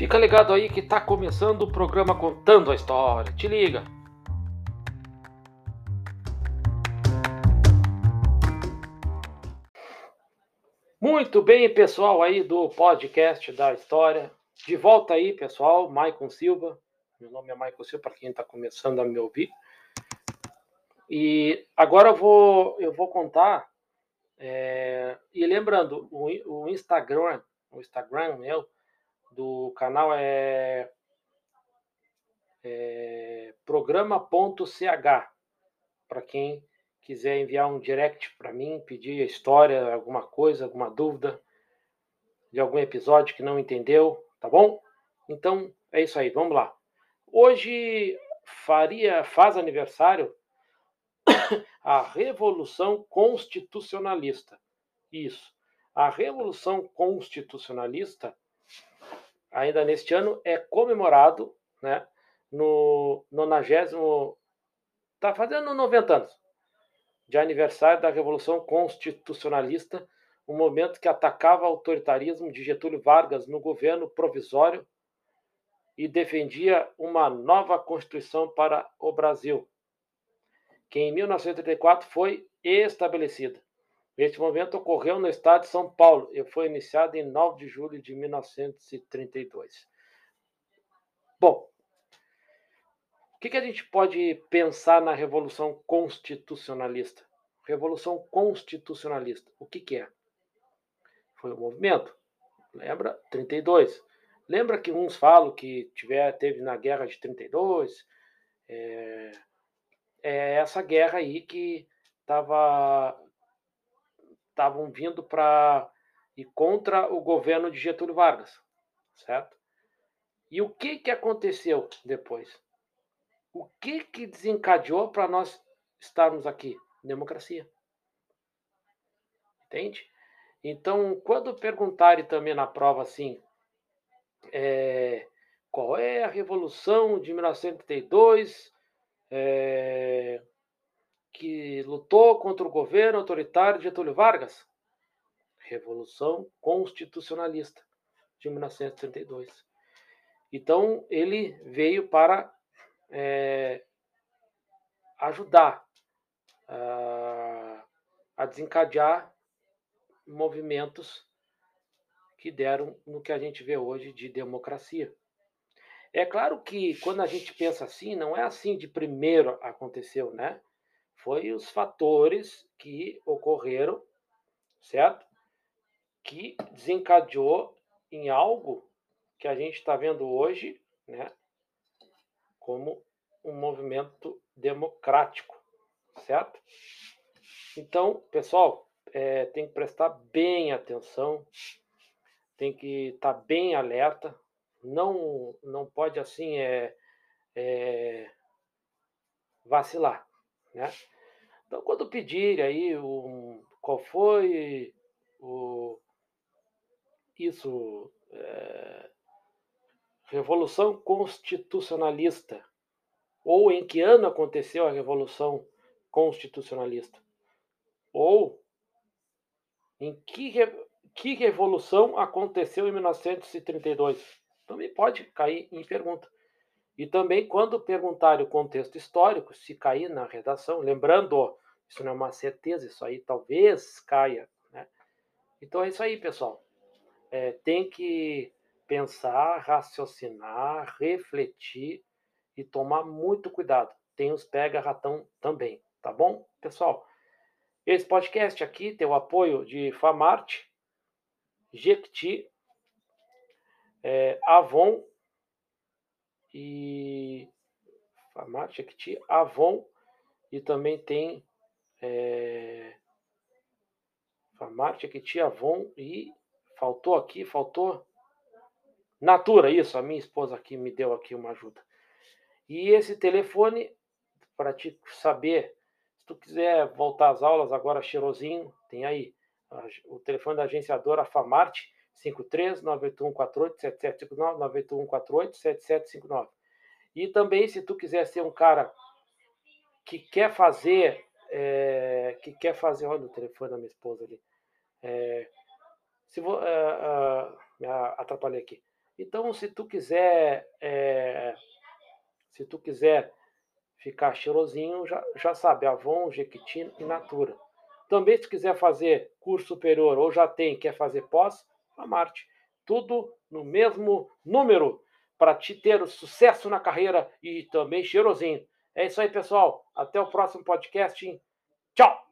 Fica ligado aí que tá começando o programa Contando a História. Te liga! Muito bem, pessoal aí do podcast da história. De volta aí, pessoal, Maicon Silva. Meu nome é Maicon Silva, para quem está começando a me ouvir. E agora eu vou, eu vou contar. É, e lembrando, o, o Instagram, o Instagram meu, do canal é, é programa.ch. Para quem quiser enviar um direct para mim, pedir a história, alguma coisa, alguma dúvida de algum episódio que não entendeu, tá bom? Então é isso aí, vamos lá. Hoje faria faz aniversário a Revolução Constitucionalista. Isso. A Revolução Constitucionalista, ainda neste ano, é comemorado né, no 90. Está fazendo 90 anos de aniversário da Revolução Constitucionalista, um momento que atacava o autoritarismo de Getúlio Vargas no governo provisório e defendia uma nova Constituição para o Brasil, que em 1934 foi estabelecida. Este momento ocorreu no estado de São Paulo e foi iniciado em 9 de julho de 1932. Bom, o que, que a gente pode pensar na Revolução Constitucionalista? Revolução Constitucionalista, o que, que é? Foi um movimento, lembra? 32. Lembra que uns falam que tiver, teve na guerra de 32? É, é essa guerra aí que estava estavam vindo para ir contra o governo de Getúlio Vargas, certo? E o que, que aconteceu depois? O que, que desencadeou para nós estarmos aqui? Democracia. Entende? Então, quando perguntarem também na prova assim, é, qual é a Revolução de 1932 é, lutou contra o governo autoritário de Getúlio Vargas? Revolução Constitucionalista de 1932. Então, ele veio para é, ajudar a, a desencadear movimentos que deram no que a gente vê hoje de democracia. É claro que quando a gente pensa assim, não é assim de primeiro aconteceu, né? Foi os fatores que ocorreram, certo? Que desencadeou em algo que a gente está vendo hoje, né? como um movimento democrático, certo? Então, pessoal, é, tem que prestar bem atenção, tem que estar tá bem alerta, não, não pode assim é, é, vacilar, né? Então, quando pedir aí um, qual foi o, isso, é, Revolução Constitucionalista. Ou em que ano aconteceu a Revolução Constitucionalista? Ou em que, que revolução aconteceu em 1932? Também pode cair em pergunta. E também, quando perguntarem o contexto histórico, se cair na redação, lembrando, isso não é uma certeza, isso aí talvez caia. Né? Então é isso aí, pessoal. É, tem que pensar, raciocinar, refletir e tomar muito cuidado. Tem os pega-ratão também, tá bom, pessoal? Esse podcast aqui tem o apoio de Famarte, Jequiti, é, Avon e Famarte, Jequiti, Avon e também tem é, Famarte, Jequiti, Avon e faltou aqui, faltou Natura, isso, a minha esposa aqui me deu aqui uma ajuda. E esse telefone, para te saber, se tu quiser voltar às aulas agora cheirosinho, tem aí o telefone da agenciadora Famarte, 53 98148 7759 98148 7759. E também, se tu quiser ser um cara que quer fazer, é, que quer fazer, olha o telefone da minha esposa ali. É, se vou, uh, me atrapalhei aqui. Então, se tu quiser, é, se tu quiser ficar cheirosinho, já, já sabe, Avon, Jequitina e Natura. Também, se quiser fazer curso superior ou já tem, quer fazer pós, a Marte. Tudo no mesmo número para te ter sucesso na carreira e também cheirosinho. É isso aí, pessoal. Até o próximo podcast. Tchau!